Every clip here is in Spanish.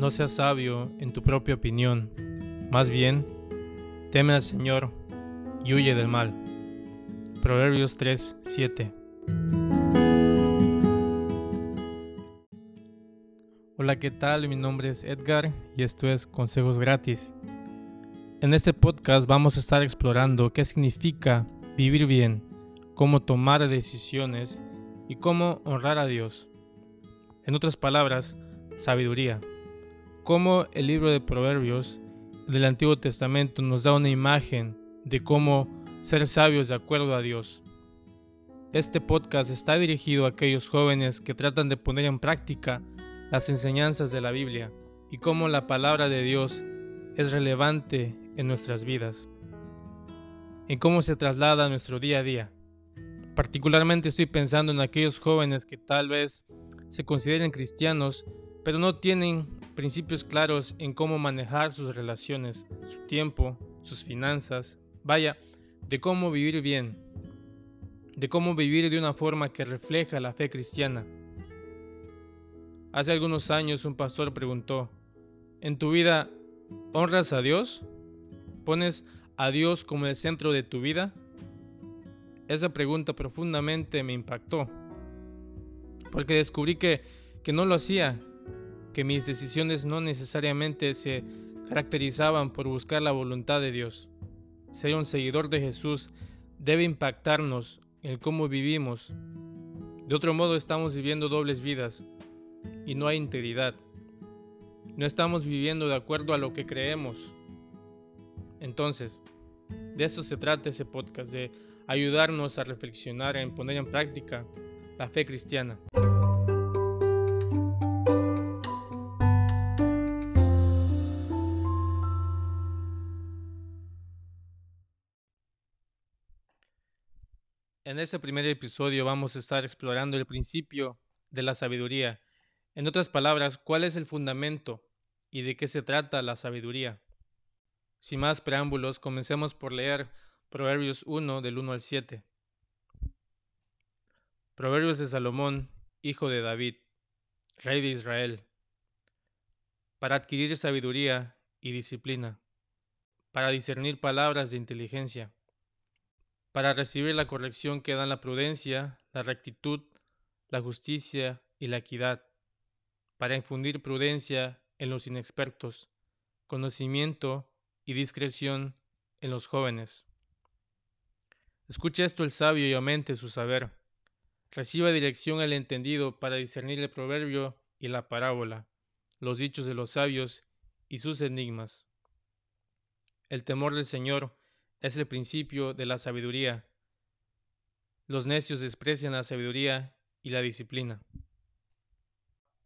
no seas sabio en tu propia opinión, más bien, teme al Señor y huye del mal. Proverbios 3, 7. Hola, ¿qué tal? Mi nombre es Edgar y esto es Consejos Gratis. En este podcast vamos a estar explorando qué significa vivir bien, cómo tomar decisiones y cómo honrar a Dios. En otras palabras, sabiduría. Cómo el libro de Proverbios del Antiguo Testamento nos da una imagen de cómo ser sabios de acuerdo a Dios. Este podcast está dirigido a aquellos jóvenes que tratan de poner en práctica las enseñanzas de la Biblia y cómo la palabra de Dios es relevante en nuestras vidas, en cómo se traslada a nuestro día a día. Particularmente estoy pensando en aquellos jóvenes que tal vez se consideren cristianos, pero no tienen principios claros en cómo manejar sus relaciones, su tiempo, sus finanzas, vaya, de cómo vivir bien, de cómo vivir de una forma que refleja la fe cristiana. Hace algunos años un pastor preguntó, ¿en tu vida honras a Dios? ¿Pones a Dios como el centro de tu vida? Esa pregunta profundamente me impactó, porque descubrí que, que no lo hacía, que mis decisiones no necesariamente se caracterizaban por buscar la voluntad de Dios. Ser un seguidor de Jesús debe impactarnos en cómo vivimos. De otro modo estamos viviendo dobles vidas y no hay integridad. No estamos viviendo de acuerdo a lo que creemos. Entonces, de eso se trata ese podcast, de ayudarnos a reflexionar en poner en práctica la fe cristiana. En este primer episodio vamos a estar explorando el principio de la sabiduría. En otras palabras, ¿cuál es el fundamento y de qué se trata la sabiduría? Sin más preámbulos, comencemos por leer Proverbios 1 del 1 al 7. Proverbios de Salomón, hijo de David, rey de Israel, para adquirir sabiduría y disciplina, para discernir palabras de inteligencia para recibir la corrección que dan la prudencia, la rectitud, la justicia y la equidad, para infundir prudencia en los inexpertos, conocimiento y discreción en los jóvenes. Escuche esto el sabio y aumente su saber. Reciba dirección el entendido para discernir el proverbio y la parábola, los dichos de los sabios y sus enigmas. El temor del Señor es el principio de la sabiduría. Los necios desprecian la sabiduría y la disciplina.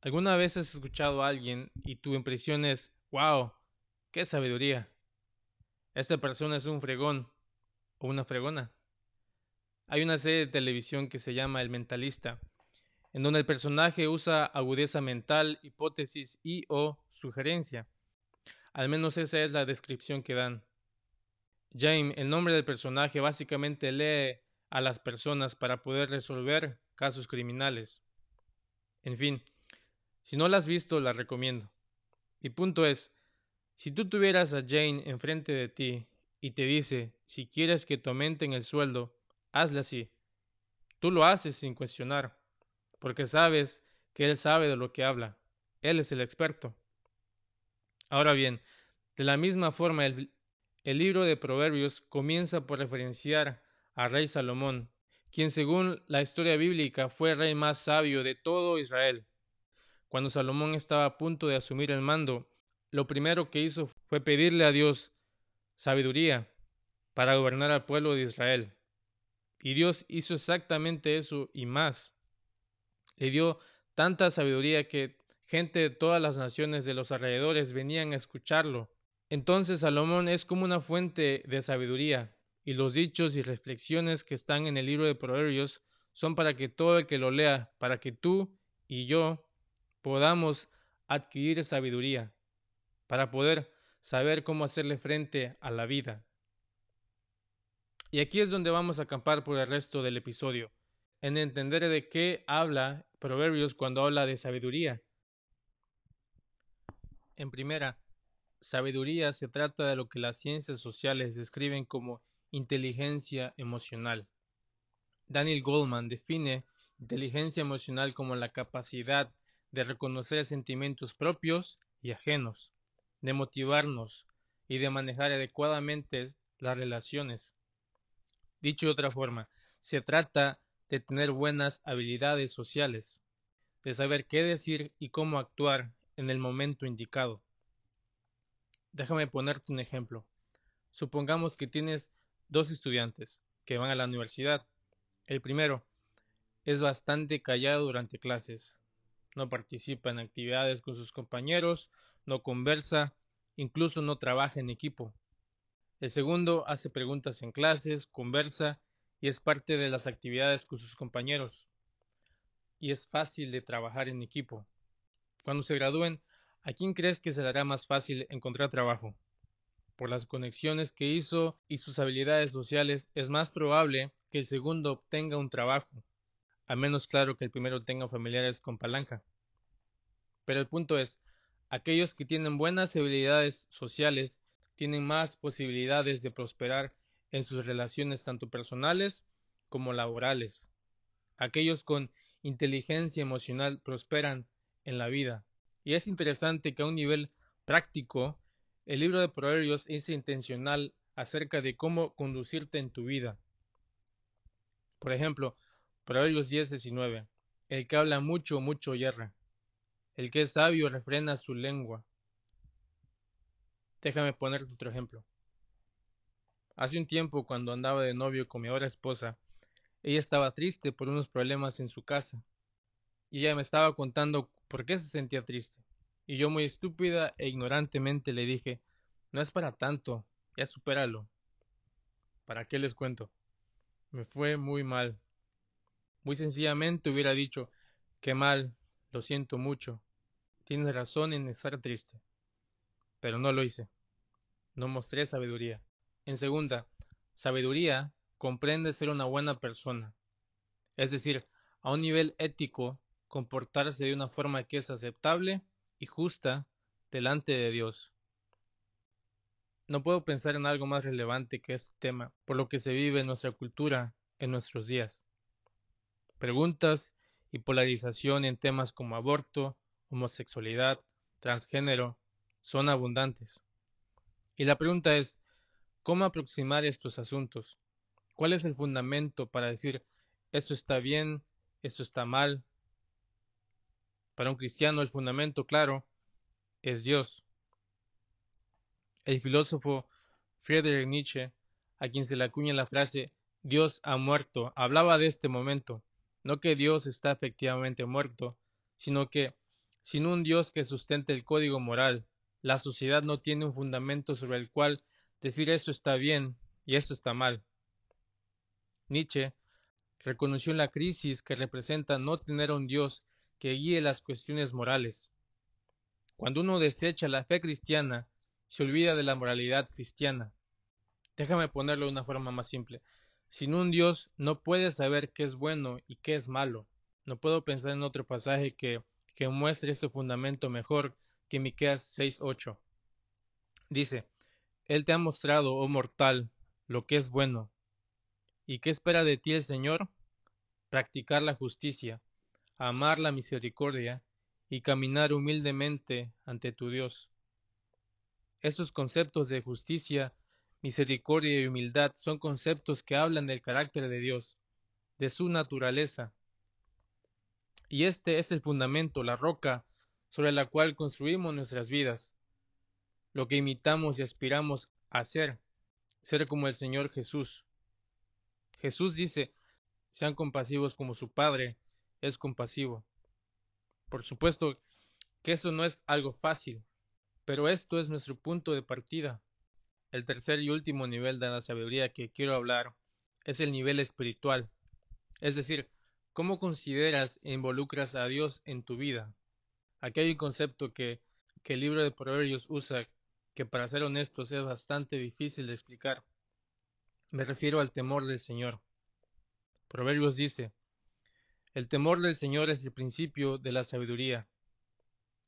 ¿Alguna vez has escuchado a alguien y tu impresión es, wow, qué sabiduría? Esta persona es un fregón o una fregona. Hay una serie de televisión que se llama El Mentalista, en donde el personaje usa agudeza mental, hipótesis y o sugerencia. Al menos esa es la descripción que dan. James, el nombre del personaje, básicamente lee a las personas para poder resolver casos criminales. En fin, si no la has visto, la recomiendo. Mi punto es, si tú tuvieras a Jane enfrente de ti y te dice, si quieres que te aumenten el sueldo, hazle así. Tú lo haces sin cuestionar, porque sabes que él sabe de lo que habla. Él es el experto. Ahora bien, de la misma forma, el, el libro de Proverbios comienza por referenciar a rey Salomón, quien según la historia bíblica fue el rey más sabio de todo Israel. Cuando Salomón estaba a punto de asumir el mando, lo primero que hizo fue pedirle a Dios sabiduría para gobernar al pueblo de Israel. Y Dios hizo exactamente eso y más. Le dio tanta sabiduría que gente de todas las naciones de los alrededores venían a escucharlo entonces Salomón es como una fuente de sabiduría, y los dichos y reflexiones que están en el libro de Proverbios son para que todo el que lo lea, para que tú y yo podamos adquirir sabiduría, para poder saber cómo hacerle frente a la vida. Y aquí es donde vamos a acampar por el resto del episodio, en entender de qué habla Proverbios cuando habla de sabiduría. En primera, sabiduría se trata de lo que las ciencias sociales describen como inteligencia emocional. Daniel Goldman define inteligencia emocional como la capacidad de reconocer sentimientos propios y ajenos, de motivarnos y de manejar adecuadamente las relaciones. Dicho de otra forma, se trata de tener buenas habilidades sociales, de saber qué decir y cómo actuar en el momento indicado. Déjame ponerte un ejemplo. Supongamos que tienes dos estudiantes que van a la universidad. El primero es bastante callado durante clases. No participa en actividades con sus compañeros, no conversa, incluso no trabaja en equipo. El segundo hace preguntas en clases, conversa y es parte de las actividades con sus compañeros. Y es fácil de trabajar en equipo. Cuando se gradúen, ¿a quién crees que se le hará más fácil encontrar trabajo? Por las conexiones que hizo y sus habilidades sociales, es más probable que el segundo obtenga un trabajo, a menos claro que el primero tenga familiares con palanca. Pero el punto es, aquellos que tienen buenas habilidades sociales tienen más posibilidades de prosperar en sus relaciones tanto personales como laborales. Aquellos con inteligencia emocional prosperan en la vida. Y es interesante que a un nivel práctico, el libro de Proverbios es intencional acerca de cómo conducirte en tu vida. Por ejemplo, Proverbios 10, 19. El que habla mucho, mucho yerra. El que es sabio refrena su lengua. Déjame ponerte otro ejemplo. Hace un tiempo, cuando andaba de novio con mi ahora esposa, ella estaba triste por unos problemas en su casa. Y ella me estaba contando por qué se sentía triste. Y yo muy estúpida e ignorantemente le dije, no es para tanto, ya supéralo. ¿Para qué les cuento? Me fue muy mal. Muy sencillamente hubiera dicho, qué mal, lo siento mucho. Tienes razón en estar triste. Pero no lo hice no mostré sabiduría. En segunda, sabiduría comprende ser una buena persona, es decir, a un nivel ético, comportarse de una forma que es aceptable y justa delante de Dios. No puedo pensar en algo más relevante que este tema, por lo que se vive en nuestra cultura en nuestros días. Preguntas y polarización en temas como aborto, homosexualidad, transgénero, son abundantes. Y la pregunta es, ¿cómo aproximar estos asuntos? ¿Cuál es el fundamento para decir esto está bien, esto está mal? Para un cristiano el fundamento, claro, es Dios. El filósofo Friedrich Nietzsche, a quien se le acuña la frase Dios ha muerto, hablaba de este momento, no que Dios está efectivamente muerto, sino que sin un Dios que sustente el código moral, la sociedad no tiene un fundamento sobre el cual decir eso está bien y eso está mal. Nietzsche reconoció la crisis que representa no tener un Dios que guíe las cuestiones morales. Cuando uno desecha la fe cristiana, se olvida de la moralidad cristiana. Déjame ponerlo de una forma más simple. Sin un Dios no puedes saber qué es bueno y qué es malo. No puedo pensar en otro pasaje que, que muestre este fundamento mejor que Miqueas 6:8. Dice: Él te ha mostrado, oh mortal, lo que es bueno. ¿Y qué espera de ti el Señor? Practicar la justicia, amar la misericordia y caminar humildemente ante tu Dios. Estos conceptos de justicia, misericordia y humildad son conceptos que hablan del carácter de Dios, de su naturaleza. Y este es el fundamento, la roca sobre la cual construimos nuestras vidas, lo que imitamos y aspiramos a ser, ser como el Señor Jesús. Jesús dice, sean compasivos como su Padre es compasivo. Por supuesto que eso no es algo fácil, pero esto es nuestro punto de partida. El tercer y último nivel de la sabiduría que quiero hablar es el nivel espiritual, es decir, cómo consideras e involucras a Dios en tu vida. Aquí hay un concepto que, que el libro de Proverbios usa que para ser honestos es bastante difícil de explicar. Me refiero al temor del Señor. Proverbios dice, el temor del Señor es el principio de la sabiduría.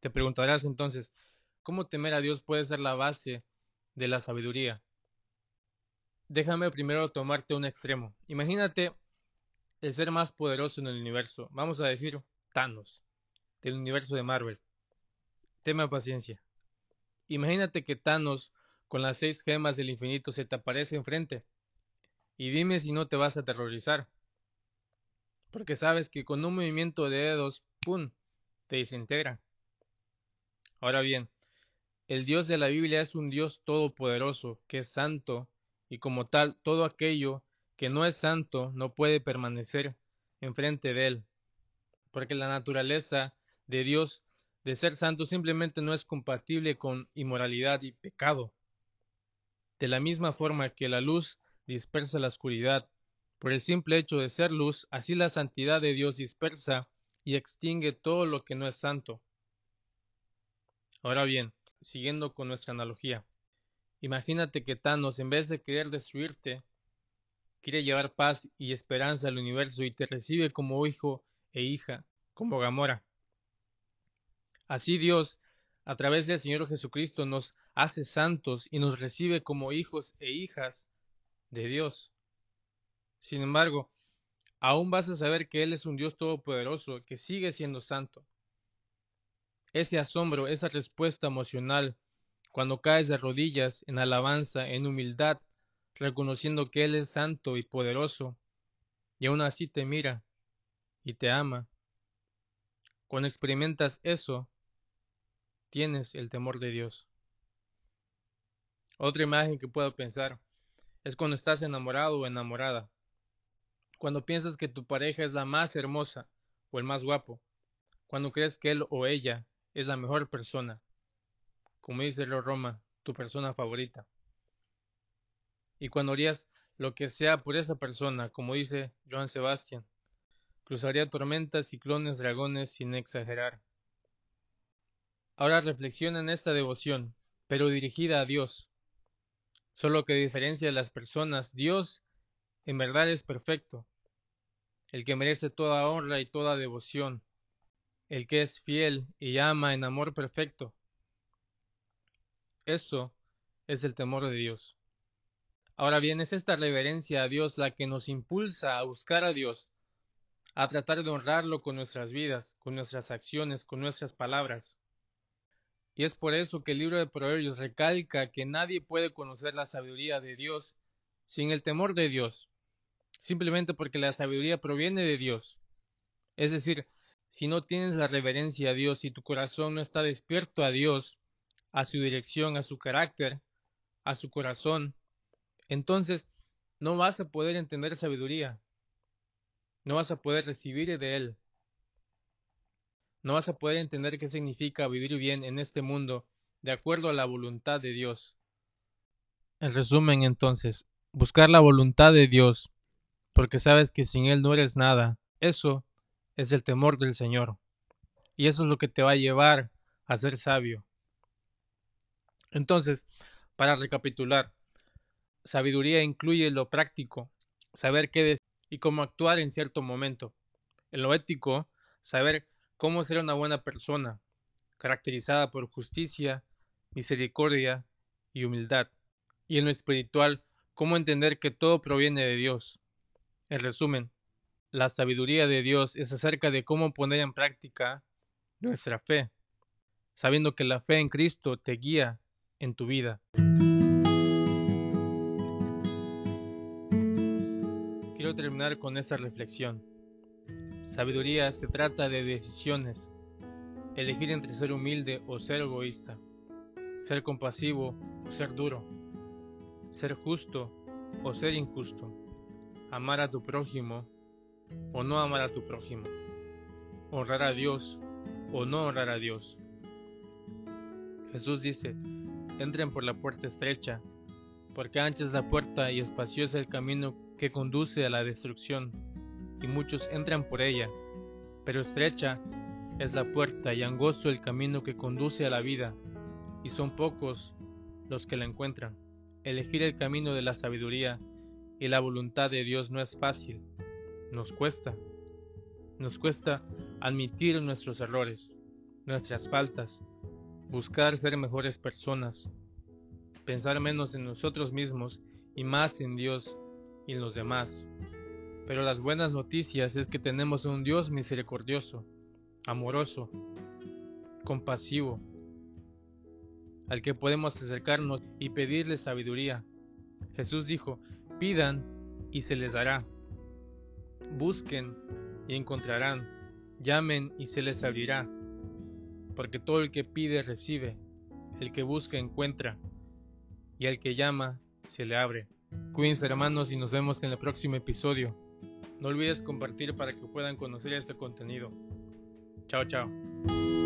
Te preguntarás entonces, cómo temer a Dios puede ser la base de la sabiduría. Déjame primero tomarte un extremo. Imagínate el ser más poderoso en el universo. Vamos a decir Thanos, del universo de Marvel. Tema paciencia. Imagínate que Thanos, con las seis gemas del infinito, se te aparece enfrente. Y dime si no te vas a aterrorizar. Porque sabes que con un movimiento de dedos, ¡pum!, te desintegra. Ahora bien, el Dios de la Biblia es un Dios todopoderoso, que es santo, y como tal, todo aquello que no es santo no puede permanecer enfrente de él, porque la naturaleza de Dios de ser santo simplemente no es compatible con inmoralidad y pecado. De la misma forma que la luz dispersa la oscuridad, por el simple hecho de ser luz, así la santidad de Dios dispersa y extingue todo lo que no es santo. Ahora bien, siguiendo con nuestra analogía, imagínate que Thanos, en vez de querer destruirte, quiere llevar paz y esperanza al universo y te recibe como hijo e hija, como Gamora. Así Dios, a través del Señor Jesucristo, nos hace santos y nos recibe como hijos e hijas de Dios. Sin embargo, aún vas a saber que Él es un Dios todopoderoso, que sigue siendo santo. Ese asombro, esa respuesta emocional, cuando caes de rodillas en alabanza, en humildad, reconociendo que Él es santo y poderoso, y aún así te mira y te ama. Cuando experimentas eso, tienes el temor de Dios. Otra imagen que puedo pensar es cuando estás enamorado o enamorada, cuando piensas que tu pareja es la más hermosa o el más guapo, cuando crees que él o ella es la mejor persona, como dice Roma, tu persona favorita y cuando harías lo que sea por esa persona, como dice Joan Sebastián. Cruzaría tormentas, ciclones, dragones sin exagerar. Ahora reflexiona en esta devoción, pero dirigida a Dios. Solo que a diferencia de las personas, Dios en verdad es perfecto, el que merece toda honra y toda devoción, el que es fiel y ama en amor perfecto. Eso es el temor de Dios. Ahora bien, es esta reverencia a Dios la que nos impulsa a buscar a Dios, a tratar de honrarlo con nuestras vidas, con nuestras acciones, con nuestras palabras. Y es por eso que el libro de Proverbios recalca que nadie puede conocer la sabiduría de Dios sin el temor de Dios, simplemente porque la sabiduría proviene de Dios. Es decir, si no tienes la reverencia a Dios y tu corazón no está despierto a Dios, a su dirección, a su carácter, a su corazón, entonces no vas a poder entender sabiduría, no vas a poder recibir de Él, no vas a poder entender qué significa vivir bien en este mundo de acuerdo a la voluntad de Dios. En resumen, entonces, buscar la voluntad de Dios, porque sabes que sin Él no eres nada, eso es el temor del Señor. Y eso es lo que te va a llevar a ser sabio. Entonces, para recapitular, Sabiduría incluye lo práctico, saber qué decir y cómo actuar en cierto momento. En lo ético, saber cómo ser una buena persona, caracterizada por justicia, misericordia y humildad. Y en lo espiritual, cómo entender que todo proviene de Dios. En resumen, la sabiduría de Dios es acerca de cómo poner en práctica nuestra fe, sabiendo que la fe en Cristo te guía en tu vida. terminar con esa reflexión. Sabiduría se trata de decisiones, elegir entre ser humilde o ser egoísta, ser compasivo o ser duro, ser justo o ser injusto, amar a tu prójimo o no amar a tu prójimo, honrar a Dios o no honrar a Dios. Jesús dice, entren por la puerta estrecha, porque ancha es la puerta y espacioso el camino que conduce a la destrucción, y muchos entran por ella, pero estrecha es la puerta y angosto el camino que conduce a la vida, y son pocos los que la encuentran. Elegir el camino de la sabiduría y la voluntad de Dios no es fácil, nos cuesta. Nos cuesta admitir nuestros errores, nuestras faltas, buscar ser mejores personas, pensar menos en nosotros mismos y más en Dios y en los demás. Pero las buenas noticias es que tenemos un Dios misericordioso, amoroso, compasivo, al que podemos acercarnos y pedirle sabiduría. Jesús dijo, pidan y se les dará. Busquen y encontrarán. Llamen y se les abrirá. Porque todo el que pide recibe, el que busca encuentra, y al que llama se le abre. Cuídense hermanos y nos vemos en el próximo episodio. No olvides compartir para que puedan conocer este contenido. Chao, chao.